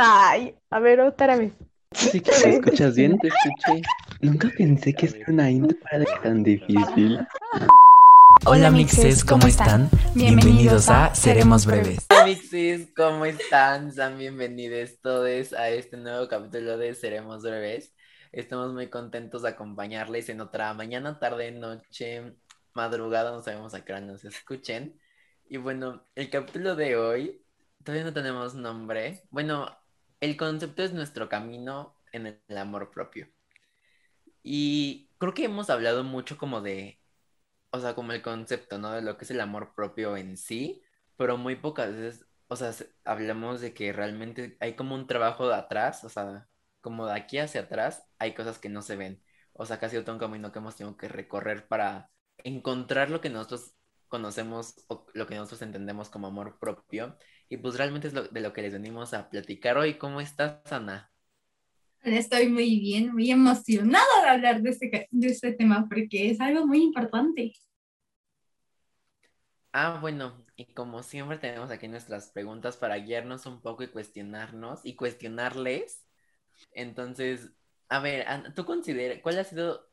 Ay, a ver, otra vez. Sí que te escuchas bien, te escuché. Nunca pensé que ser una intro era tan difícil. Hola mixes, ¿cómo están? Bienvenidos a Seremos Breves. Hola mixes, ¿cómo están? Sean bienvenidos todos a este nuevo capítulo de Seremos Breves. Estamos muy contentos de acompañarles en otra mañana, tarde, noche, madrugada, no sabemos a qué hora nos escuchen. Y bueno, el capítulo de hoy todavía no tenemos nombre. Bueno, el concepto es nuestro camino en el amor propio. Y creo que hemos hablado mucho como de, o sea, como el concepto, ¿no? De lo que es el amor propio en sí, pero muy pocas veces, o sea, hablamos de que realmente hay como un trabajo de atrás, o sea, como de aquí hacia atrás, hay cosas que no se ven. O sea, casi todo un camino que hemos tenido que recorrer para encontrar lo que nosotros conocemos o lo que nosotros entendemos como amor propio. Y pues realmente es de lo que les venimos a platicar hoy. ¿Cómo estás, Ana? Estoy muy bien, muy emocionada de hablar de este, de este tema porque es algo muy importante. Ah, bueno, y como siempre tenemos aquí nuestras preguntas para guiarnos un poco y cuestionarnos y cuestionarles. Entonces, a ver, ¿tú consideras cuál ha sido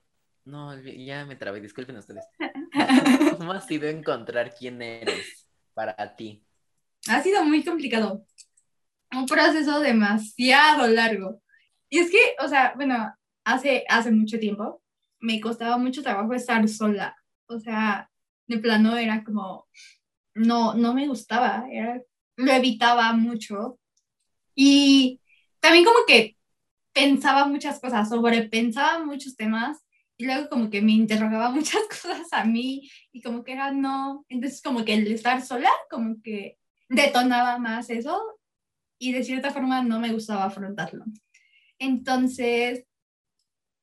no, ya me trabé, disculpen ustedes. ¿Cómo ha sido encontrar quién eres para ti? Ha sido muy complicado. Un proceso demasiado largo. Y es que, o sea, bueno, hace, hace mucho tiempo me costaba mucho trabajo estar sola. O sea, de plano era como, no, no me gustaba, era, lo evitaba mucho. Y también como que pensaba muchas cosas, sobrepensaba muchos temas y luego como que me interrogaba muchas cosas a mí y como que era no, entonces como que el estar sola como que detonaba más eso y de cierta forma no me gustaba afrontarlo. Entonces,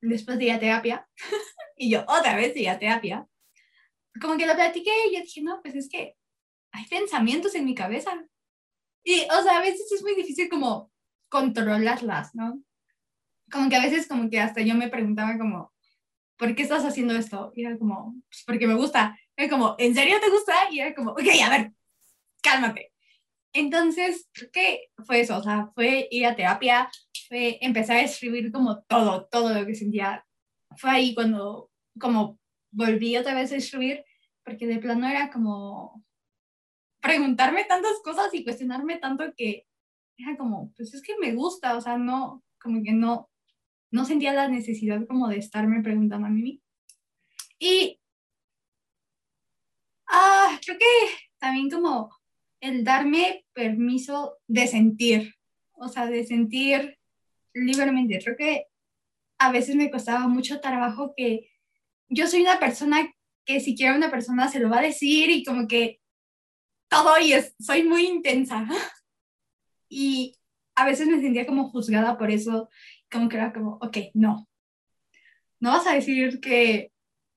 después de ir a terapia, y yo otra vez ir a terapia, como que lo platiqué y yo dije, no, pues es que hay pensamientos en mi cabeza. Y, o sea, a veces es muy difícil como controlarlas, ¿no? Como que a veces como que hasta yo me preguntaba como, ¿por qué estás haciendo esto? Y era como, pues porque me gusta. Era como, ¿en serio te gusta? Y era como, ok, a ver, cálmate. Entonces, ¿qué fue eso? O sea, fue ir a terapia, fue empezar a escribir como todo, todo lo que sentía. Fue ahí cuando, como, volví otra vez a escribir, porque de plano era como preguntarme tantas cosas y cuestionarme tanto que era como, pues es que me gusta, o sea, no, como que no, no sentía la necesidad como de estarme preguntando a mí. Y ah, creo que también como el darme permiso de sentir, o sea, de sentir libremente. Creo que a veces me costaba mucho trabajo que yo soy una persona que si quiere una persona se lo va a decir y como que todo y es, soy muy intensa. Y a veces me sentía como juzgada por eso como que era como, ok, no. No vas a decir que,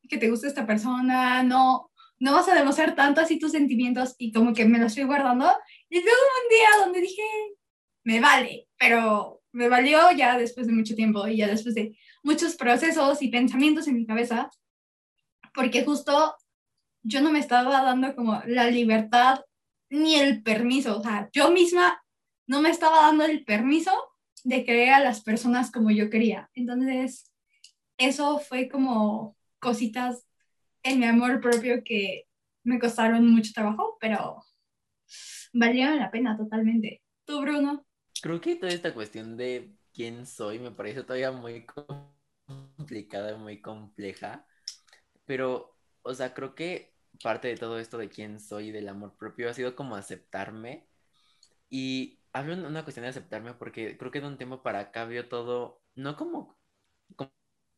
que te gusta esta persona, no, no vas a demostrar tanto así tus sentimientos y como que me lo estoy guardando. Y luego un día donde dije, me vale, pero me valió ya después de mucho tiempo y ya después de muchos procesos y pensamientos en mi cabeza, porque justo yo no me estaba dando como la libertad ni el permiso, o sea, yo misma no me estaba dando el permiso de creer a las personas como yo quería. Entonces, eso fue como cositas en mi amor propio que me costaron mucho trabajo, pero valieron la pena totalmente. ¿Tú, Bruno? Creo que toda esta cuestión de quién soy me parece todavía muy complicada muy compleja, pero, o sea, creo que parte de todo esto de quién soy y del amor propio ha sido como aceptarme y hablo una cuestión de aceptarme porque creo que de un tiempo para acá veo todo, no como,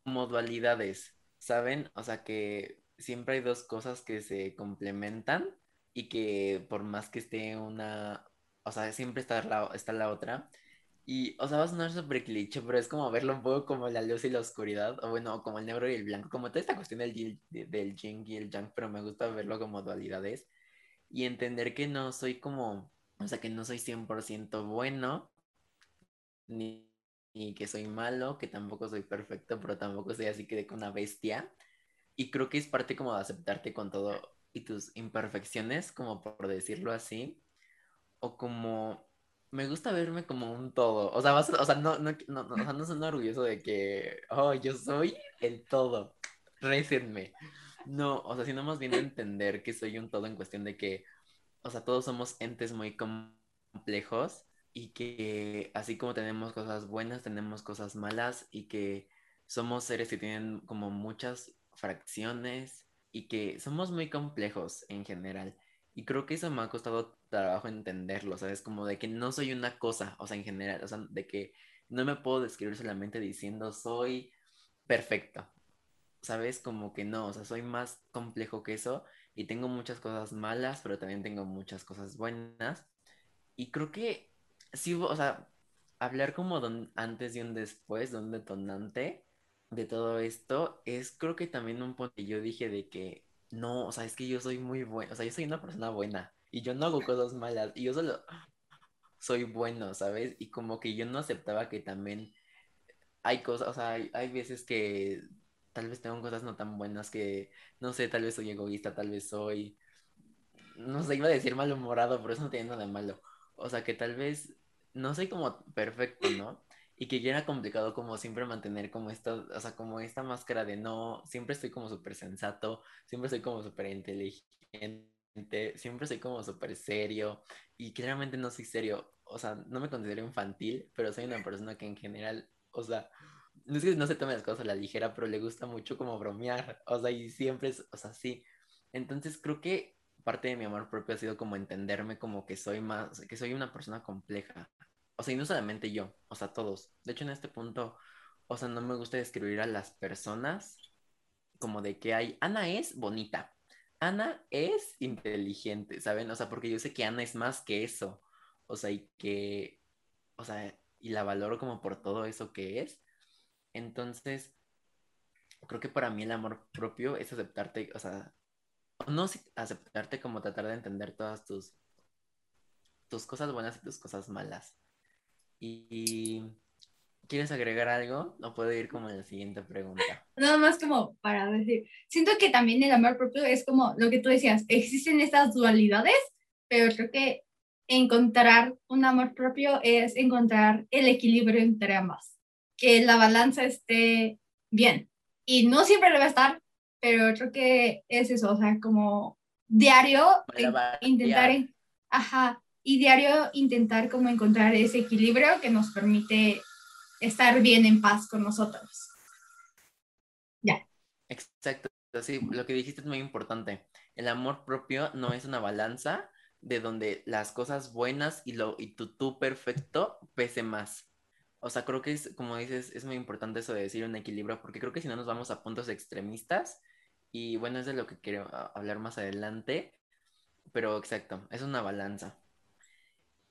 como dualidades, ¿saben? O sea que siempre hay dos cosas que se complementan y que por más que esté una, o sea, siempre está la, está la otra. Y, o sea, va a sonar súper cliché, pero es como verlo un poco como la luz y la oscuridad, o bueno, como el negro y el blanco, como toda esta cuestión del, del yin y el yang, pero me gusta verlo como dualidades y entender que no soy como o sea, que no soy 100% bueno, ni, que soy malo, que tampoco soy perfecto, pero tampoco soy así que de una bestia. Y creo que es parte como de aceptarte con todo y tus imperfecciones, como por decirlo así. O como me gusta verme como un todo. O sea, o sea, no, no, no, no, o sea, no soy orgulloso de que, oh, yo soy el todo. Récenme. No, o sea, sino más bien entender que soy un todo en cuestión de que, o sea, todos somos entes muy complejos y que así como tenemos cosas buenas, tenemos cosas malas y que somos seres que tienen como muchas fracciones y que somos muy complejos en general. Y creo que eso me ha costado trabajo entenderlo, ¿sabes? Como de que no soy una cosa, o sea, en general, o sea, de que no me puedo describir solamente diciendo soy perfecto, ¿sabes? Como que no, o sea, soy más complejo que eso y tengo muchas cosas malas, pero también tengo muchas cosas buenas. Y creo que sí, o sea, hablar como antes y un después, de un detonante de todo esto, es creo que también un punto que yo dije de que no, o sea, es que yo soy muy bueno, o sea, yo soy una persona buena y yo no hago cosas malas y yo solo soy bueno, ¿sabes? Y como que yo no aceptaba que también hay cosas, o sea, hay, veces que tal vez tengo cosas no tan buenas que, no sé, tal vez soy egoísta, tal vez soy, no sé, iba a decir malhumorado, pero eso no tiene nada de malo. O sea, que tal vez no soy como perfecto, ¿no? Y que ya era complicado como siempre mantener como esta, o sea, como esta máscara de no, siempre estoy como súper sensato, siempre soy como súper inteligente, siempre soy como súper serio y claramente no soy serio, o sea, no me considero infantil, pero soy una persona que en general, o sea, no es que no se tome las cosas a la ligera, pero le gusta mucho como bromear, o sea, y siempre es, o sea, sí. Entonces creo que parte de mi amor propio ha sido como entenderme como que soy más, que soy una persona compleja, o sea, y no solamente yo, o sea, todos. De hecho, en este punto, o sea, no me gusta describir a las personas como de que hay, Ana es bonita, Ana es inteligente, ¿saben? O sea, porque yo sé que Ana es más que eso, o sea, y que, o sea, y la valoro como por todo eso que es. Entonces, creo que para mí el amor propio es aceptarte, o sea, no aceptarte como tratar de entender todas tus, tus cosas buenas y tus cosas malas. Y ¿quieres agregar algo? No puedo ir como en la siguiente pregunta. Nada más como para decir, siento que también el amor propio es como lo que tú decías, existen estas dualidades, pero creo que encontrar un amor propio es encontrar el equilibrio entre ambas, que la balanza esté bien. Y no siempre debe estar, pero creo que es eso, o sea, como diario intentar, ajá, y diario intentar como encontrar ese equilibrio que nos permite estar bien en paz con nosotros. Ya. Exacto, sí, lo que dijiste es muy importante. El amor propio no es una balanza de donde las cosas buenas y, lo, y tu tú perfecto pese más. O sea, creo que es, como dices, es muy importante eso de decir un equilibrio, porque creo que si no nos vamos a puntos extremistas, y bueno, es de lo que quiero hablar más adelante, pero exacto, es una balanza.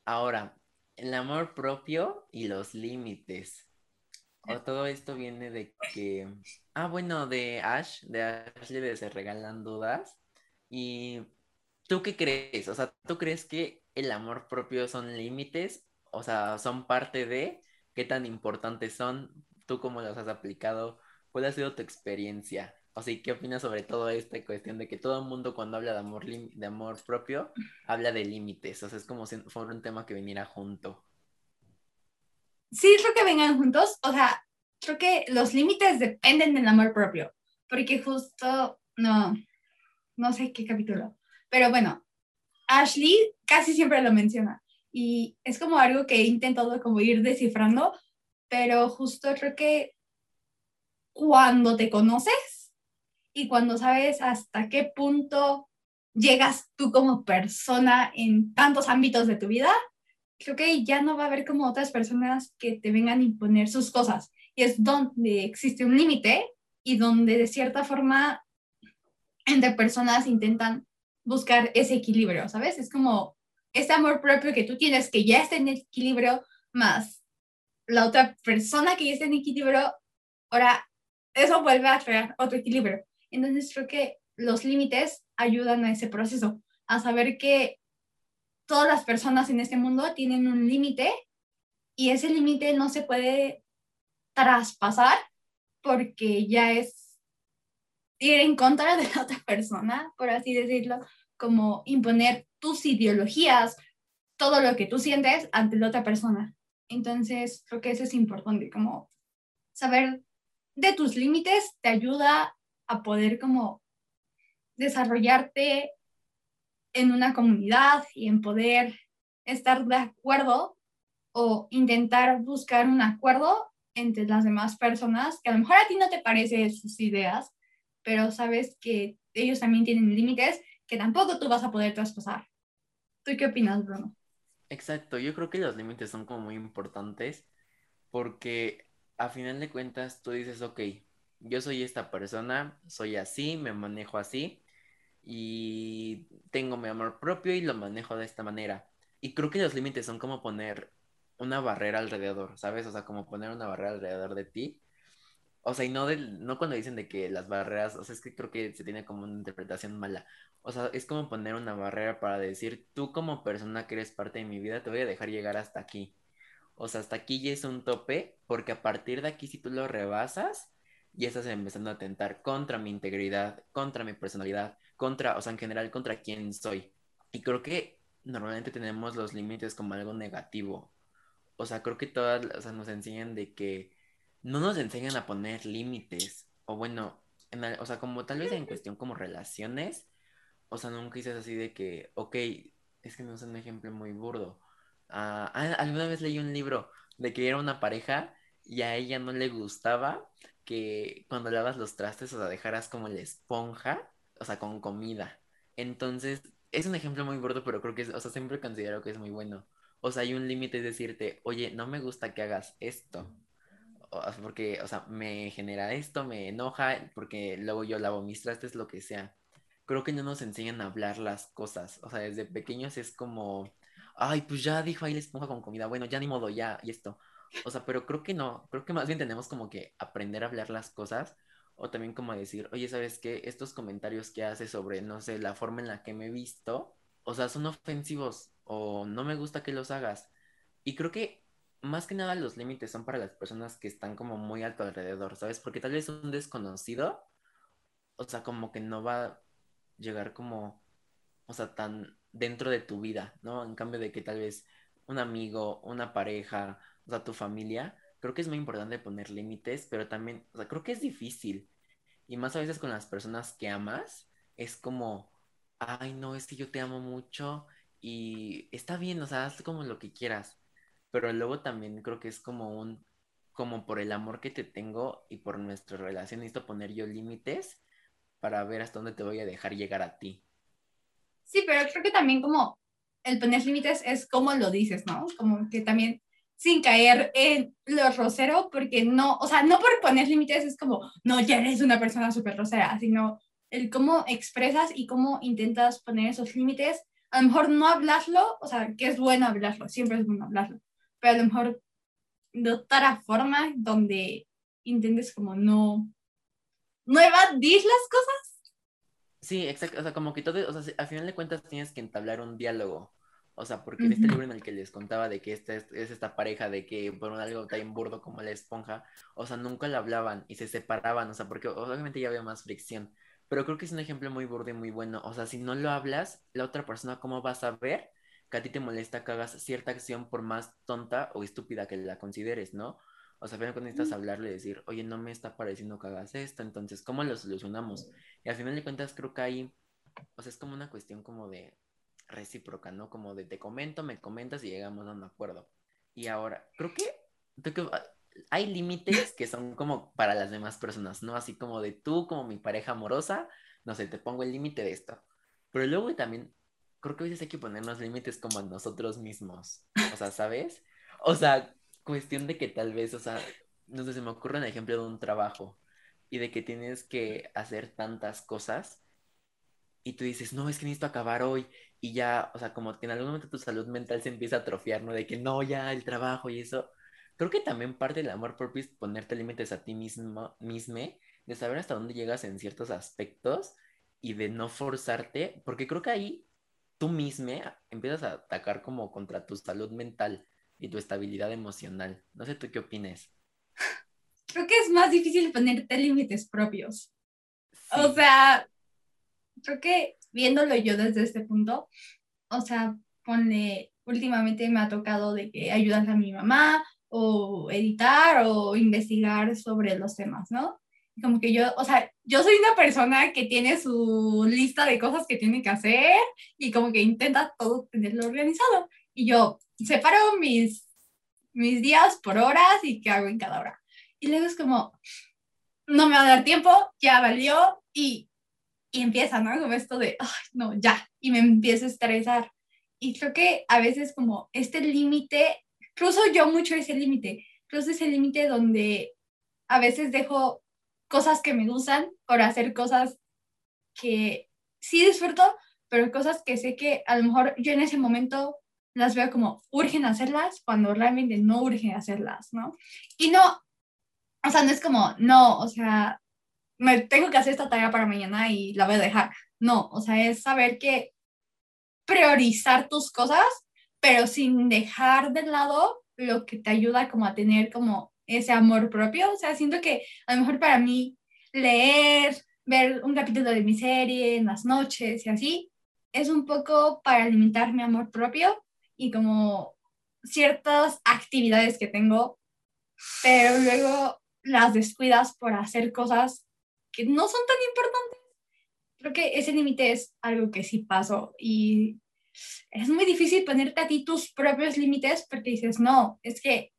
Ahora, el amor propio y los límites. O todo esto viene de que. Ah, bueno, de Ash, de Ashley de Se Regalan Dudas. Y. ¿Tú qué crees? O sea, ¿tú crees que el amor propio son límites? O sea, son parte de. ¿Qué tan importantes son? ¿Tú cómo los has aplicado? ¿Cuál ha sido tu experiencia? O sea, ¿qué opinas sobre todo esta cuestión de que todo el mundo cuando habla de amor, de amor propio habla de límites? O sea, es como si fuera un tema que viniera junto. Sí, creo que vengan juntos. O sea, creo que los límites dependen del amor propio. Porque justo, no, no sé qué capítulo. Pero bueno, Ashley casi siempre lo menciona. Y es como algo que he intentado como ir descifrando. Pero justo creo que cuando te conoces, y cuando sabes hasta qué punto llegas tú como persona en tantos ámbitos de tu vida, creo que ya no va a haber como otras personas que te vengan a imponer sus cosas. Y es donde existe un límite y donde de cierta forma entre personas intentan buscar ese equilibrio, ¿sabes? Es como ese amor propio que tú tienes que ya está en equilibrio, más la otra persona que ya está en equilibrio, ahora eso vuelve a crear otro equilibrio. Entonces creo que los límites ayudan a ese proceso, a saber que todas las personas en este mundo tienen un límite y ese límite no se puede traspasar porque ya es ir en contra de la otra persona, por así decirlo, como imponer tus ideologías, todo lo que tú sientes ante la otra persona. Entonces, creo que eso es importante, como saber de tus límites te ayuda a poder como desarrollarte en una comunidad y en poder estar de acuerdo o intentar buscar un acuerdo entre las demás personas, que a lo mejor a ti no te parecen sus ideas, pero sabes que ellos también tienen límites que tampoco tú vas a poder traspasar. ¿Tú qué opinas, Bruno? Exacto, yo creo que los límites son como muy importantes porque a final de cuentas tú dices, ok, yo soy esta persona, soy así, me manejo así y tengo mi amor propio y lo manejo de esta manera. Y creo que los límites son como poner una barrera alrededor, ¿sabes? O sea, como poner una barrera alrededor de ti. O sea, y no, del, no cuando dicen de que las barreras, o sea, es que creo que se tiene como una interpretación mala. O sea, es como poner una barrera para decir, tú como persona que eres parte de mi vida, te voy a dejar llegar hasta aquí. O sea, hasta aquí ya es un tope, porque a partir de aquí, si tú lo rebasas, ya estás empezando a atentar contra mi integridad, contra mi personalidad, contra, o sea, en general, contra quién soy. Y creo que normalmente tenemos los límites como algo negativo. O sea, creo que todas, o sea, nos enseñan de que no nos enseñan a poner límites. O bueno, en o sea, como tal vez en cuestión como relaciones, o sea, nunca dices así de que, ok, es que no es un ejemplo muy burdo ah, alguna vez leí un libro de que era una pareja y a ella no le gustaba que cuando lavas los trastes, o sea, dejaras como la esponja, o sea, con comida. Entonces, es un ejemplo muy burdo, pero creo que es, o sea, siempre considero que es muy bueno. O sea, hay un límite, es decirte, oye, no me gusta que hagas esto. O porque, o sea, me genera esto, me enoja, porque luego yo lavo mis trastes, lo que sea. Creo que no nos enseñan a hablar las cosas. O sea, desde pequeños es como, ay, pues ya dijo ahí la esponja con comida, bueno, ya ni modo, ya, y esto. O sea, pero creo que no, creo que más bien tenemos como que aprender a hablar las cosas o también como decir, oye, ¿sabes qué? Estos comentarios que haces sobre, no sé, la forma en la que me he visto, o sea, son ofensivos o no me gusta que los hagas. Y creo que más que nada los límites son para las personas que están como muy alto alrededor, ¿sabes? Porque tal vez un desconocido, o sea, como que no va a llegar como, o sea, tan dentro de tu vida, ¿no? En cambio de que tal vez un amigo, una pareja, o sea, tu familia, creo que es muy importante poner límites, pero también, o sea, creo que es difícil. Y más a veces con las personas que amas, es como, ay, no, es que yo te amo mucho y está bien, o sea, haz como lo que quieras. Pero luego también creo que es como un, como por el amor que te tengo y por nuestra relación, necesito poner yo límites para ver hasta dónde te voy a dejar llegar a ti. Sí, pero creo que también como el poner límites es como lo dices, ¿no? Como que también sin caer en lo rosero, porque no, o sea, no por poner límites es como, no, ya eres una persona súper rosera, sino el cómo expresas y cómo intentas poner esos límites. A lo mejor no hablarlo, o sea, que es bueno hablarlo, siempre es bueno hablarlo, pero a lo mejor de otra forma donde intentes como no, no evadir las cosas, Sí, exacto. O sea, como que todo, o sea, al final de cuentas tienes que entablar un diálogo. O sea, porque en este libro en el que les contaba de que esta es, esta pareja, de que por un algo tan burdo como la esponja, o sea, nunca la hablaban y se separaban, o sea, porque obviamente ya había más fricción. Pero creo que es un ejemplo muy burdo y muy bueno. O sea, si no lo hablas, la otra persona, ¿cómo vas a ver que a ti te molesta que hagas cierta acción por más tonta o estúpida que la consideres, ¿no? O sea, cuando necesitas hablarle y decir, oye, no me está pareciendo que hagas esto, entonces, ¿cómo lo solucionamos? Y al final de cuentas, creo que ahí, o sea, es como una cuestión como de recíproca, ¿no? Como de te comento, me comentas y llegamos a un acuerdo. Y ahora, creo que, que hay límites que son como para las demás personas, ¿no? Así como de tú, como mi pareja amorosa, no sé, te pongo el límite de esto. Pero luego también, creo que a veces hay que ponernos límites como a nosotros mismos. O sea, ¿sabes? O sea, cuestión de que tal vez, o sea, no sé, se me ocurre un ejemplo de un trabajo y de que tienes que hacer tantas cosas y tú dices, no, es que necesito acabar hoy y ya, o sea, como que en algún momento tu salud mental se empieza a atrofiar, ¿no? De que no, ya el trabajo y eso. Creo que también parte del amor propio es ponerte límites a ti mismo, misme, de saber hasta dónde llegas en ciertos aspectos y de no forzarte, porque creo que ahí tú mismo empiezas a atacar como contra tu salud mental y tu estabilidad emocional. No sé tú qué opines. Creo que es más difícil ponerte límites propios. O sea, creo que viéndolo yo desde este punto, o sea, ponle últimamente me ha tocado de que ayudas a mi mamá o editar o investigar sobre los temas, ¿no? Como que yo, o sea, yo soy una persona que tiene su lista de cosas que tiene que hacer y como que intenta todo tenerlo organizado. Y yo separo mis, mis días por horas y qué hago en cada hora. Y luego es como, no me va a dar tiempo, ya valió y, y empieza, ¿no? Como esto de, ay, no, ya, y me empiezo a estresar. Y creo que a veces como este límite, incluso yo mucho ese límite, incluso ese límite donde a veces dejo cosas que me gustan por hacer cosas que sí disfruto, pero cosas que sé que a lo mejor yo en ese momento las veo como urgen hacerlas cuando realmente no urgen hacerlas, ¿no? Y no, o sea, no es como, no, o sea, me tengo que hacer esta tarea para mañana y la voy a dejar. No, o sea, es saber que priorizar tus cosas, pero sin dejar de lado lo que te ayuda como a tener como ese amor propio. O sea, siento que a lo mejor para mí leer, ver un capítulo de mi serie en las noches y así, es un poco para alimentar mi amor propio y como ciertas actividades que tengo, pero luego las descuidas por hacer cosas que no son tan importantes. Creo que ese límite es algo que sí paso y es muy difícil ponerte a ti tus propios límites porque dices, no, es que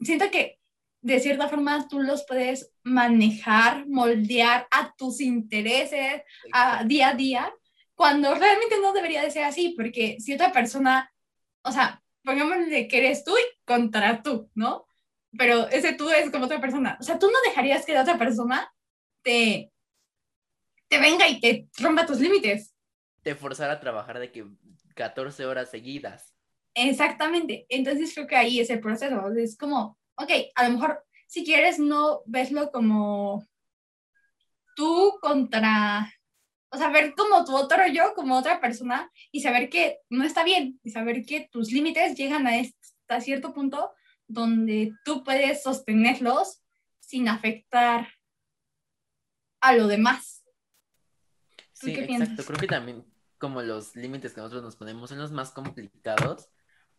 siento que de cierta forma tú los puedes manejar, moldear a tus intereses a día a día, cuando realmente no debería de ser así, porque si otra persona, o sea, pongámosle que eres tú y contra tú, ¿no? Pero ese tú es como otra persona. O sea, tú no dejarías que la otra persona te, te venga y te rompa tus límites. Te forzara a trabajar de que 14 horas seguidas. Exactamente. Entonces creo que ahí es el proceso. Es como, ok, a lo mejor si quieres no veslo como tú contra, o sea, ver como tu otro yo, como otra persona y saber que no está bien y saber que tus límites llegan a, este, a cierto punto donde tú puedes sostenerlos sin afectar a lo demás. Sí, exacto. Creo que también como los límites que nosotros nos ponemos son los más complicados,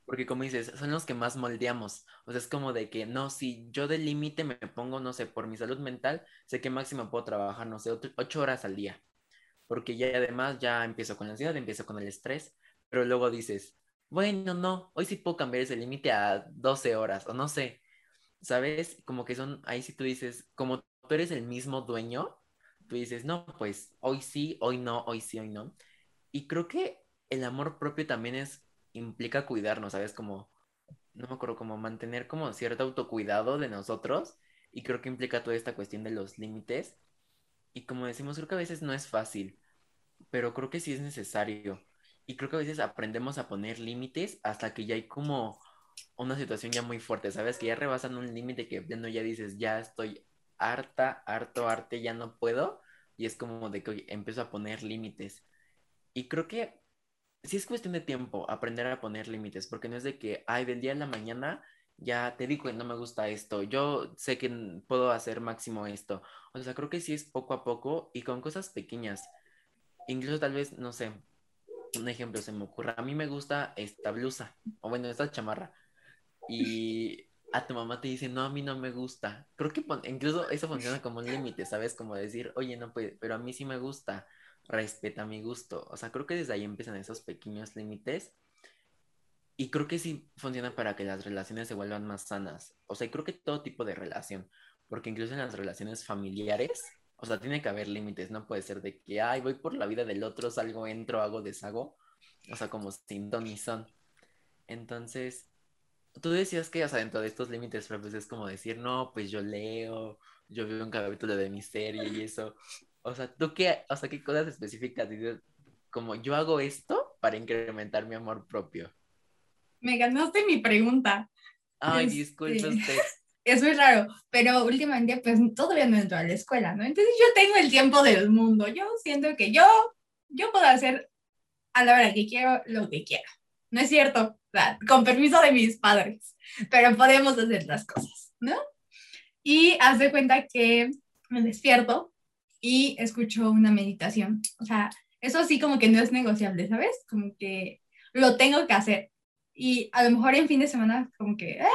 porque como dices, son los que más moldeamos. O sea, es como de que, no, si yo de límite me pongo, no sé, por mi salud mental, sé que máximo puedo trabajar, no sé, ocho horas al día. Porque ya además ya empiezo con la ansiedad, empiezo con el estrés, pero luego dices, bueno, no, hoy sí puedo cambiar ese límite a 12 horas, o no sé, ¿sabes? Como que son, ahí sí tú dices, como tú eres el mismo dueño, tú dices, no, pues hoy sí, hoy no, hoy sí, hoy no. Y creo que el amor propio también es, implica cuidarnos, ¿sabes? Como, no me acuerdo, como mantener como cierto autocuidado de nosotros. Y creo que implica toda esta cuestión de los límites. Y como decimos, creo que a veces no es fácil, pero creo que sí es necesario. Y creo que a veces aprendemos a poner límites hasta que ya hay como una situación ya muy fuerte, ¿sabes? Que ya rebasan un límite que ya dices, ya estoy harta, harto, arte, ya no puedo. Y es como de que empiezo a poner límites. Y creo que sí es cuestión de tiempo aprender a poner límites, porque no es de que, ay, del día a la mañana ya te digo que no me gusta esto, yo sé que puedo hacer máximo esto. O sea, creo que sí es poco a poco y con cosas pequeñas. Incluso tal vez, no sé, un ejemplo se me ocurra, a mí me gusta esta blusa, o bueno, esta chamarra. Y a tu mamá te dice, no, a mí no me gusta. Creo que incluso eso funciona como un límite, ¿sabes? Como decir, oye, no puede, pero a mí sí me gusta, respeta mi gusto. O sea, creo que desde ahí empiezan esos pequeños límites. Y creo que sí funciona para que las relaciones se vuelvan más sanas. O sea, creo que todo tipo de relación, porque incluso en las relaciones familiares, o sea, tiene que haber límites, no puede ser de que, ay, voy por la vida del otro, salgo, entro, hago, deshago. O sea, como sin ton ni son. Entonces, tú decías que, o sea, dentro de estos límites pues es como decir, no, pues yo leo, yo veo un capítulo de mi serie y eso. O sea, ¿tú qué, o sea, qué cosas específicas dices? Como yo hago esto para incrementar mi amor propio. Me ganaste mi pregunta. Ay, este, disculpe usted. Es muy raro, pero últimamente pues todavía no entro a la escuela, ¿no? Entonces yo tengo el tiempo del mundo. Yo siento que yo, yo puedo hacer a la hora que quiero lo que quiero. No es cierto, con permiso de mis padres, pero podemos hacer las cosas, ¿no? Y haz de cuenta que me despierto y escucho una meditación. O sea, eso sí como que no es negociable, ¿sabes? Como que lo tengo que hacer. Y a lo mejor en fin de semana como que eh,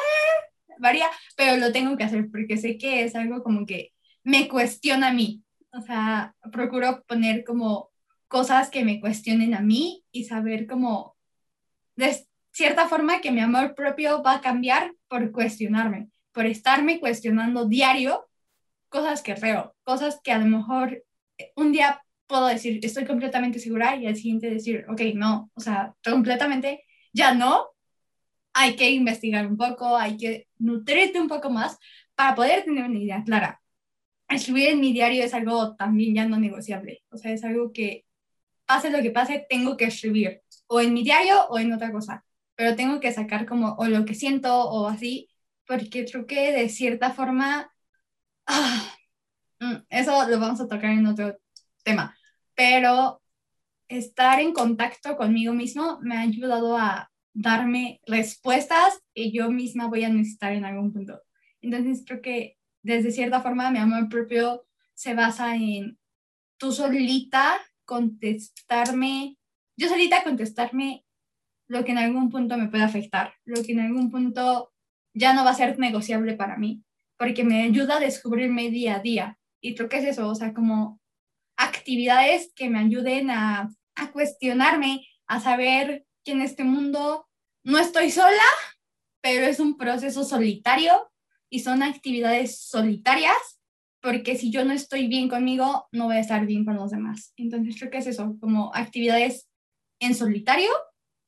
varía, pero lo tengo que hacer porque sé que es algo como que me cuestiona a mí. O sea, procuro poner como cosas que me cuestionen a mí y saber como cierta forma que mi amor propio va a cambiar por cuestionarme, por estarme cuestionando diario cosas que creo, cosas que a lo mejor un día puedo decir, estoy completamente segura y al siguiente decir, ok, no, o sea, completamente ya no, hay que investigar un poco, hay que nutrirte un poco más para poder tener una idea clara. Escribir en mi diario es algo también ya no negociable, o sea, es algo que pase lo que pase, tengo que escribir, o en mi diario o en otra cosa, pero tengo que sacar como o lo que siento o así, porque creo que de cierta forma, ah, mm, eso lo vamos a tocar en otro tema, pero estar en contacto conmigo mismo me ha ayudado a darme respuestas que yo misma voy a necesitar en algún punto. Entonces creo que desde cierta forma mi amor propio se basa en tú solita contestarme, yo solita contestarme lo que en algún punto me puede afectar, lo que en algún punto ya no va a ser negociable para mí, porque me ayuda a descubrirme día a día. Y creo que es eso, o sea, como actividades que me ayuden a, a cuestionarme, a saber que en este mundo no estoy sola, pero es un proceso solitario y son actividades solitarias, porque si yo no estoy bien conmigo, no voy a estar bien con los demás. Entonces creo que es eso, como actividades en solitario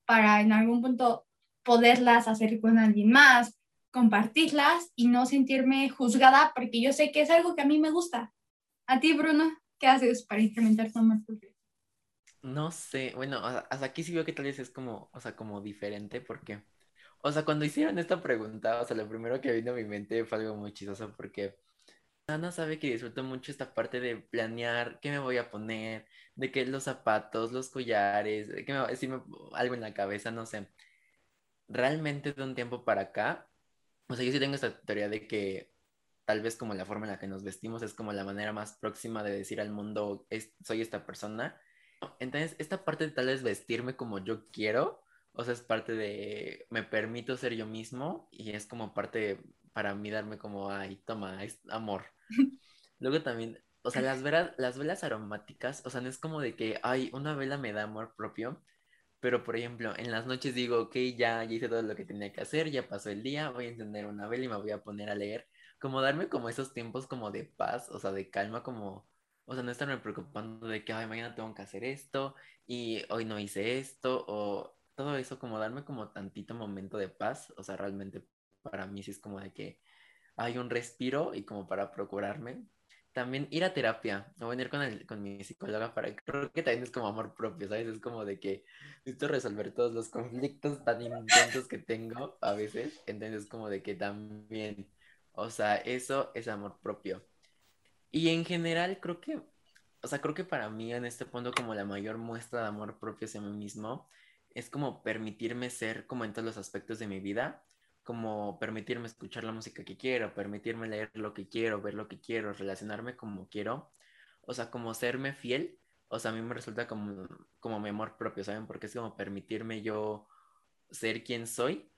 para en algún punto poderlas hacer con alguien más, compartirlas y no sentirme juzgada porque yo sé que es algo que a mí me gusta. A ti, Bruno, ¿qué haces para incrementar tu amor propio? No sé, bueno, hasta aquí sí veo que tal vez es como, o sea, como diferente porque, o sea, cuando hicieron esta pregunta, o sea, lo primero que vino a mi mente fue algo muy chistoso porque Ana sabe que disfruto mucho esta parte de planear qué me voy a poner, de que los zapatos, los collares, que me, si me, algo en la cabeza, no sé. Realmente de un tiempo para acá, o sea, yo sí tengo esta teoría de que tal vez como la forma en la que nos vestimos es como la manera más próxima de decir al mundo, soy esta persona entonces, esta parte de tal vez vestirme como yo quiero, o sea, es parte de, me permito ser yo mismo y es como parte para mí darme como, ay, toma, es amor. Luego también, o sea, las velas, las velas aromáticas, o sea, no es como de que, ay, una vela me da amor propio, pero por ejemplo, en las noches digo, ok, ya, ya hice todo lo que tenía que hacer, ya pasó el día, voy a encender una vela y me voy a poner a leer, como darme como esos tiempos como de paz, o sea, de calma, como o sea, no estarme preocupando de que, ay, mañana tengo que hacer esto y hoy no hice esto o todo eso, como darme como tantito momento de paz. O sea, realmente para mí sí es como de que hay un respiro y como para procurarme. También ir a terapia o venir con, el, con mi psicóloga para creo que también es como amor propio, ¿sabes? Es como de que necesito resolver todos los conflictos tan intensos que tengo a veces. Entonces, como de que también, o sea, eso es amor propio. Y en general creo que, o sea, creo que para mí en este punto como la mayor muestra de amor propio hacia mí mismo es como permitirme ser como en todos los aspectos de mi vida, como permitirme escuchar la música que quiero, permitirme leer lo que quiero, ver lo que quiero, relacionarme como quiero, o sea, como serme fiel, o sea, a mí me resulta como, como mi amor propio, ¿saben? Porque es como permitirme yo ser quien soy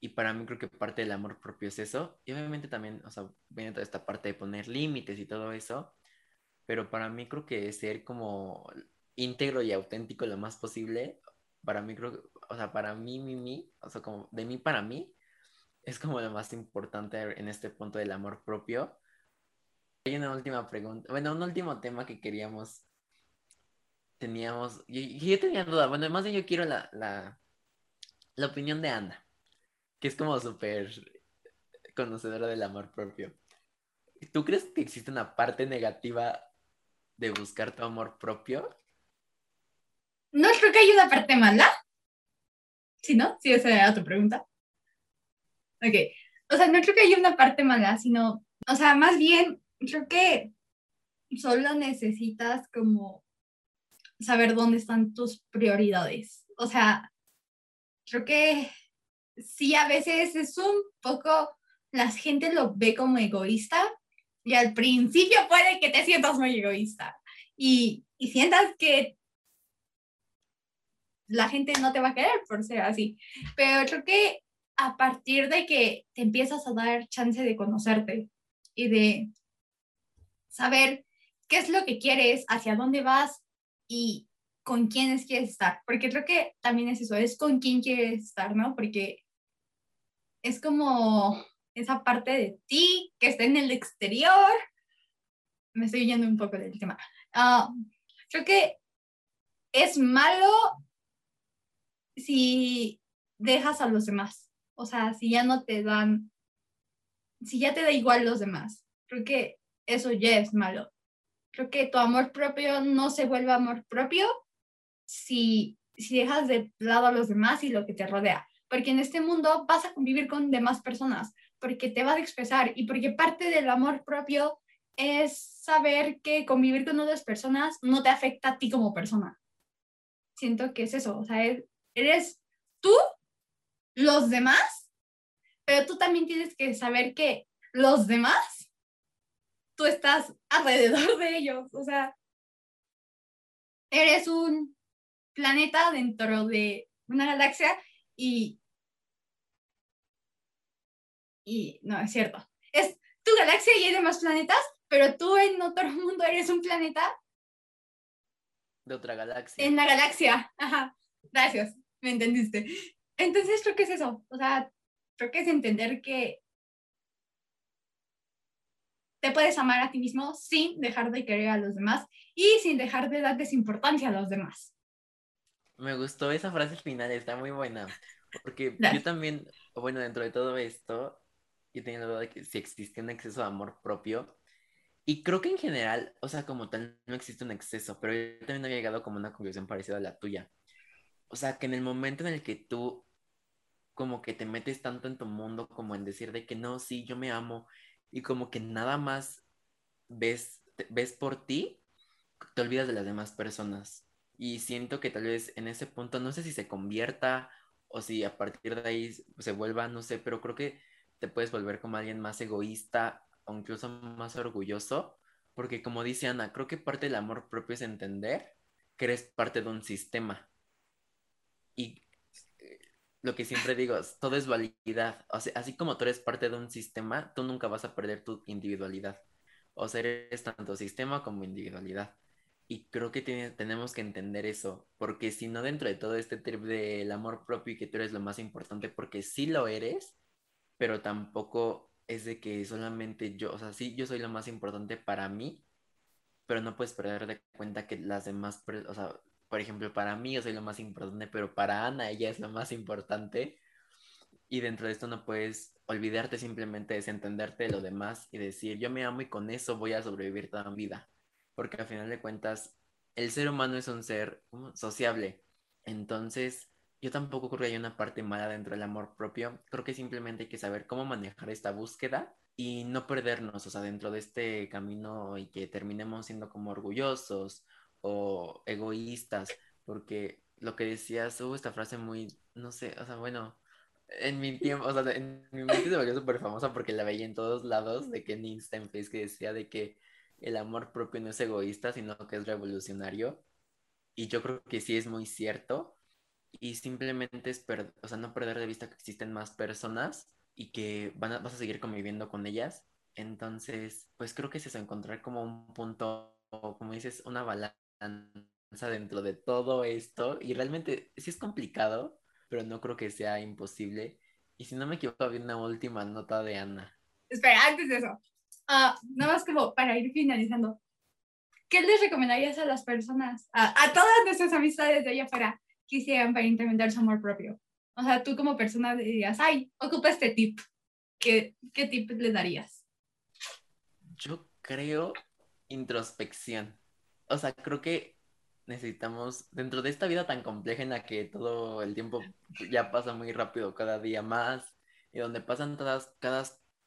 y para mí creo que parte del amor propio es eso. Y obviamente también, o sea, viene toda esta parte de poner límites y todo eso. Pero para mí creo que ser como íntegro y auténtico lo más posible, para mí creo, o sea, para mí, mi, mi, o sea, como de mí para mí, es como lo más importante en este punto del amor propio. Hay una última pregunta, bueno, un último tema que queríamos, teníamos, yo, yo tenía duda, bueno, además yo quiero la, la, la opinión de Ana que es como súper conocedora del amor propio. ¿Tú crees que existe una parte negativa de buscar tu amor propio? No creo que hay una parte mala. ¿Sí, no? Sí, esa era tu pregunta. Ok. O sea, no creo que haya una parte mala, sino, o sea, más bien, creo que solo necesitas como saber dónde están tus prioridades. O sea, creo que sí a veces es un poco, la gente lo ve como egoísta y al principio puede que te sientas muy egoísta y, y sientas que la gente no te va a querer por ser así. Pero creo que a partir de que te empiezas a dar chance de conocerte y de saber qué es lo que quieres, hacia dónde vas y con quiénes quieres estar. Porque creo que también es eso, es con quién quieres estar, ¿no? Porque es como esa parte de ti que está en el exterior. Me estoy yendo un poco del tema. Ah, creo que es malo si dejas a los demás. O sea, si ya no te dan, si ya te da igual los demás. Creo que eso ya es malo. Creo que tu amor propio no se vuelve amor propio si, si dejas de lado a los demás y lo que te rodea. Porque en este mundo vas a convivir con demás personas, porque te vas a expresar y porque parte del amor propio es saber que convivir con otras personas no te afecta a ti como persona. Siento que es eso, o sea, eres tú, los demás, pero tú también tienes que saber que los demás, tú estás alrededor de ellos, o sea, eres un planeta dentro de una galaxia y... Y no, es cierto. Es tu galaxia y hay demás planetas, pero tú en otro mundo eres un planeta. De otra galaxia. En la galaxia. Ajá. Gracias, me entendiste. Entonces creo que es eso. O sea, creo que es entender que te puedes amar a ti mismo sin dejar de querer a los demás y sin dejar de darles importancia a los demás. Me gustó esa frase final, está muy buena. Porque yo también, bueno, dentro de todo esto, yo tenía la duda de que si existe un exceso de amor propio. Y creo que en general, o sea, como tal, no existe un exceso, pero yo también había llegado como una conclusión parecida a la tuya. O sea, que en el momento en el que tú como que te metes tanto en tu mundo como en decir de que no, sí, yo me amo y como que nada más ves, ves por ti, te olvidas de las demás personas. Y siento que tal vez en ese punto, no sé si se convierta o si a partir de ahí se vuelva, no sé, pero creo que te puedes volver como alguien más egoísta o incluso más orgulloso, porque como dice Ana, creo que parte del amor propio es entender que eres parte de un sistema. Y eh, lo que siempre digo, todo es validad. O sea, así como tú eres parte de un sistema, tú nunca vas a perder tu individualidad. O sea, eres tanto sistema como individualidad. Y creo que tenemos que entender eso, porque si no dentro de todo este trip del amor propio y que tú eres lo más importante, porque sí lo eres, pero tampoco es de que solamente yo, o sea, sí, yo soy lo más importante para mí, pero no puedes perder de cuenta que las demás, o sea, por ejemplo, para mí yo soy lo más importante, pero para Ana ella es lo más importante. Y dentro de esto no puedes olvidarte simplemente, desentenderte de lo demás y decir, yo me amo y con eso voy a sobrevivir toda mi vida. Porque al final de cuentas, el ser humano es un ser sociable. Entonces, yo tampoco creo que haya una parte mala dentro del amor propio. Creo que simplemente hay que saber cómo manejar esta búsqueda y no perdernos, o sea, dentro de este camino y que terminemos siendo como orgullosos o egoístas, porque lo que decías, hubo esta frase muy, no sé, o sea, bueno, en mi tiempo, o sea, en mi mente se volvió súper famosa porque la veía en todos lados, de que en Insta, Facebook, decía de que el amor propio no es egoísta, sino que es revolucionario. Y yo creo que sí es muy cierto y simplemente es o sea, no perder de vista que existen más personas y que van a, vas a seguir conviviendo con ellas. Entonces, pues creo que es eso, encontrar como un punto, como dices, una balanza dentro de todo esto. Y realmente sí es complicado, pero no creo que sea imposible. Y si no me equivoco, había una última nota de Ana. Espera, antes de eso, uh, nada más como para ir finalizando. ¿Qué les recomendarías a las personas, a, a todas nuestras amistades de allá afuera, quisieran para implementar su amor propio? O sea, tú como persona dirías, ay, ocupa este tip. ¿Qué, qué tip le darías? Yo creo introspección. O sea, creo que necesitamos, dentro de esta vida tan compleja en la que todo el tiempo ya pasa muy rápido, cada día más, y donde pasan todas, cada,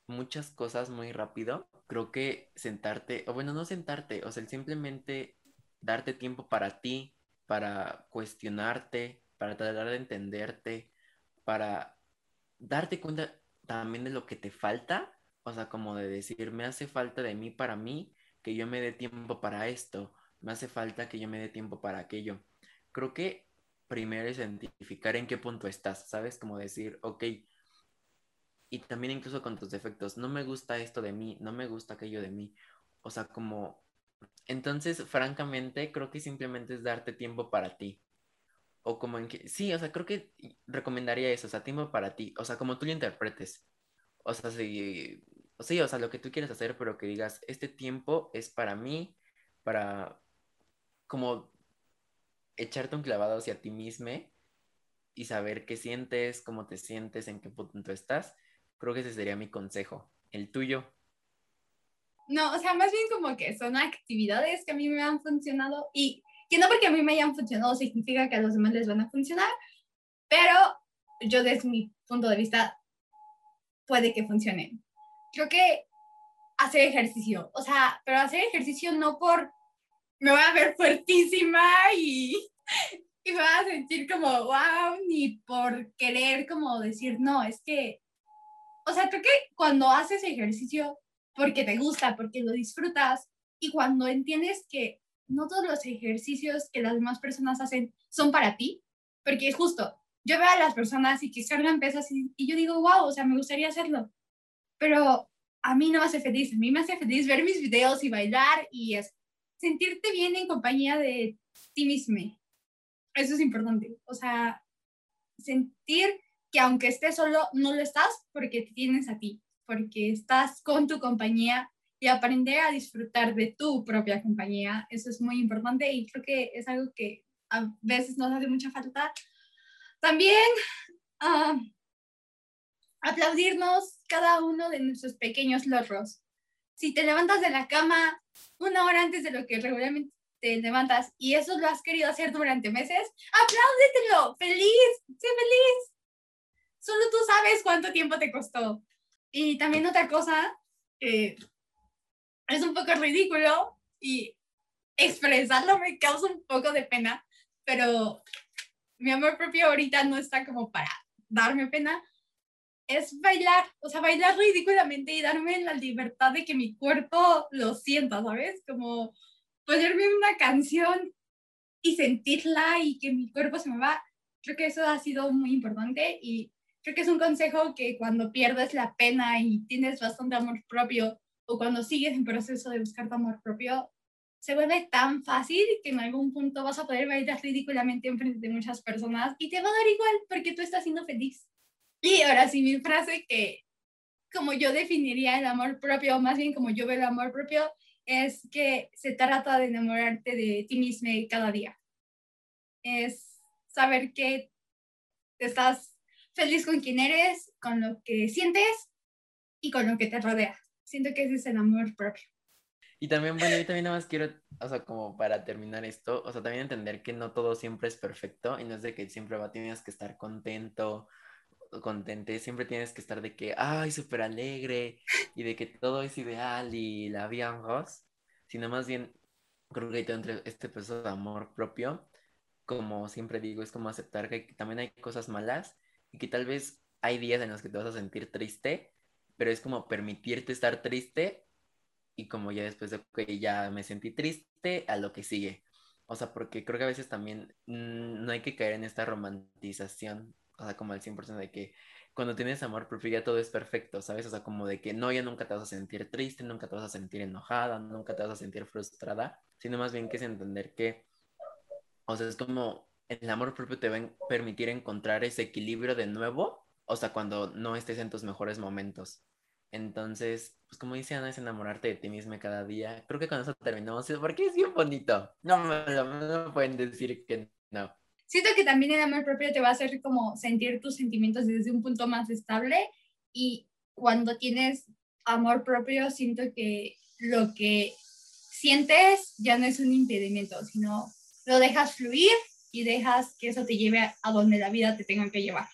muchas cosas muy rápido, creo que sentarte, o bueno, no sentarte, o sea, simplemente darte tiempo para ti, para cuestionarte, para tratar de entenderte, para darte cuenta también de lo que te falta, o sea, como de decir, me hace falta de mí para mí, que yo me dé tiempo para esto, me hace falta que yo me dé tiempo para aquello. Creo que primero identificar en qué punto estás, ¿sabes? Como decir, ok, y también incluso con tus defectos, no me gusta esto de mí, no me gusta aquello de mí, o sea, como, entonces, francamente, creo que simplemente es darte tiempo para ti, o como en que, sí, o sea, creo que recomendaría eso, o sea, tiempo para ti, o sea, como tú lo interpretes, o sea, sí, sí, o sea, lo que tú quieres hacer, pero que digas, este tiempo es para mí, para, como echarte un clavado hacia ti mismo y saber qué sientes, cómo te sientes, en qué punto estás. Creo que ese sería mi consejo. El tuyo. No, o sea, más bien como que son actividades que a mí me han funcionado y que no porque a mí me hayan funcionado significa que a los demás les van a funcionar, pero yo desde mi punto de vista puede que funcionen. Creo que hacer ejercicio, o sea, pero hacer ejercicio no por me voy a ver fuertísima y, y me voy a sentir como wow, ni por querer como decir, no, es que, o sea, creo que cuando haces ejercicio porque te gusta, porque lo disfrutas y cuando entiendes que no todos los ejercicios que las demás personas hacen son para ti, porque es justo, yo veo a las personas y que cargan pesas y, y yo digo, wow, o sea, me gustaría hacerlo, pero a mí no me hace feliz, a mí me hace feliz ver mis videos y bailar y es sentirte bien en compañía de ti mismo. Eso es importante. O sea, sentir que aunque estés solo, no lo estás porque te tienes a ti, porque estás con tu compañía y aprender a disfrutar de tu propia compañía. Eso es muy importante y creo que es algo que a veces nos hace mucha falta. También uh, aplaudirnos cada uno de nuestros pequeños logros. Si te levantas de la cama una hora antes de lo que regularmente te levantas y eso lo has querido hacer durante meses, apláudetelo, feliz, sé feliz. Solo tú sabes cuánto tiempo te costó. Y también otra cosa es un poco ridículo y expresarlo me causa un poco de pena, pero mi amor propio ahorita no está como para darme pena, es bailar, o sea, bailar ridículamente y darme la libertad de que mi cuerpo lo sienta, ¿sabes? Como ponerme una canción y sentirla y que mi cuerpo se me va. Creo que eso ha sido muy importante y creo que es un consejo que cuando pierdes la pena y tienes bastante amor propio o cuando sigues en proceso de buscar tu amor propio, se vuelve tan fácil que en algún punto vas a poder bailar ridículamente en frente de muchas personas y te va a dar igual porque tú estás siendo feliz. Y ahora sí, mi frase que como yo definiría el amor propio, o más bien como yo veo el amor propio, es que se trata de enamorarte de ti mismo cada día. Es saber que estás feliz con quien eres, con lo que sientes y con lo que te rodea. Siento que ese es el amor propio. Y también, bueno, yo también nada más quiero, o sea, como para terminar esto, o sea, también entender que no todo siempre es perfecto y no es de que siempre va, tienes que estar contento contente, siempre tienes que estar de que, ay, súper alegre y de que todo es ideal y la vida rose, sino más bien creo que entre este proceso de amor propio, como siempre digo, es como aceptar que también hay cosas malas y que tal vez hay días en los que te vas a sentir triste, pero es como permitirte estar triste y como ya después de que ya me sentí triste, a lo que sigue. O sea, porque creo que a veces también mm, no hay que caer en esta romantización o sea, como al 100% de que cuando tienes amor propio ya todo es perfecto, ¿sabes? O sea, como de que no, ya nunca te vas a sentir triste, nunca te vas a sentir enojada, nunca te vas a sentir frustrada, sino más bien que es entender que, o sea, es como el amor propio te va a permitir encontrar ese equilibrio de nuevo, o sea, cuando no estés en tus mejores momentos. Entonces, pues como dice Ana, es enamorarte de ti misma cada día. Creo que con eso terminamos, porque es bien bonito. No me, no me pueden decir que no siento que también el amor propio te va a hacer como sentir tus sentimientos desde un punto más estable y cuando tienes amor propio siento que lo que sientes ya no es un impedimento, sino lo dejas fluir y dejas que eso te lleve a donde la vida te tenga que llevar.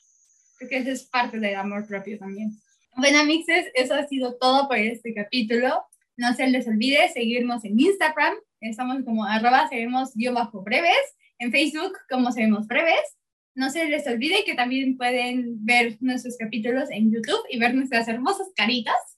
Creo que eso es parte del amor propio también. Bueno, mixes, eso ha sido todo por este capítulo. No se les olvide seguirnos en Instagram. Estamos como arroba, seguimos guion bajo breves en Facebook como Seremos Breves. No se les olvide que también pueden ver nuestros capítulos en YouTube y ver nuestras hermosas caritas.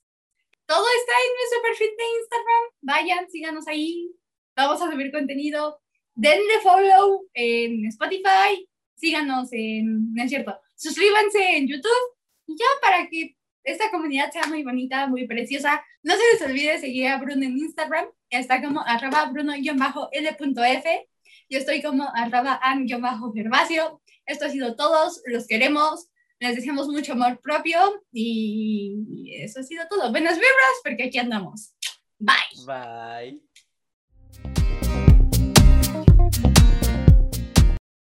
Todo está en nuestro perfil de Instagram. Vayan, síganos ahí. Vamos a subir contenido. Denle follow en Spotify síganos en, no es cierto, suscríbanse en YouTube y ya para que esta comunidad sea muy bonita, muy preciosa. No se les olvide seguir a Bruno en Instagram, está como arroba bruno-l.f. Yo estoy como arroba an-gervasio. Esto ha sido todos, los queremos, les deseamos mucho amor propio y eso ha sido todo. Buenas vibras porque aquí andamos. Bye. Bye.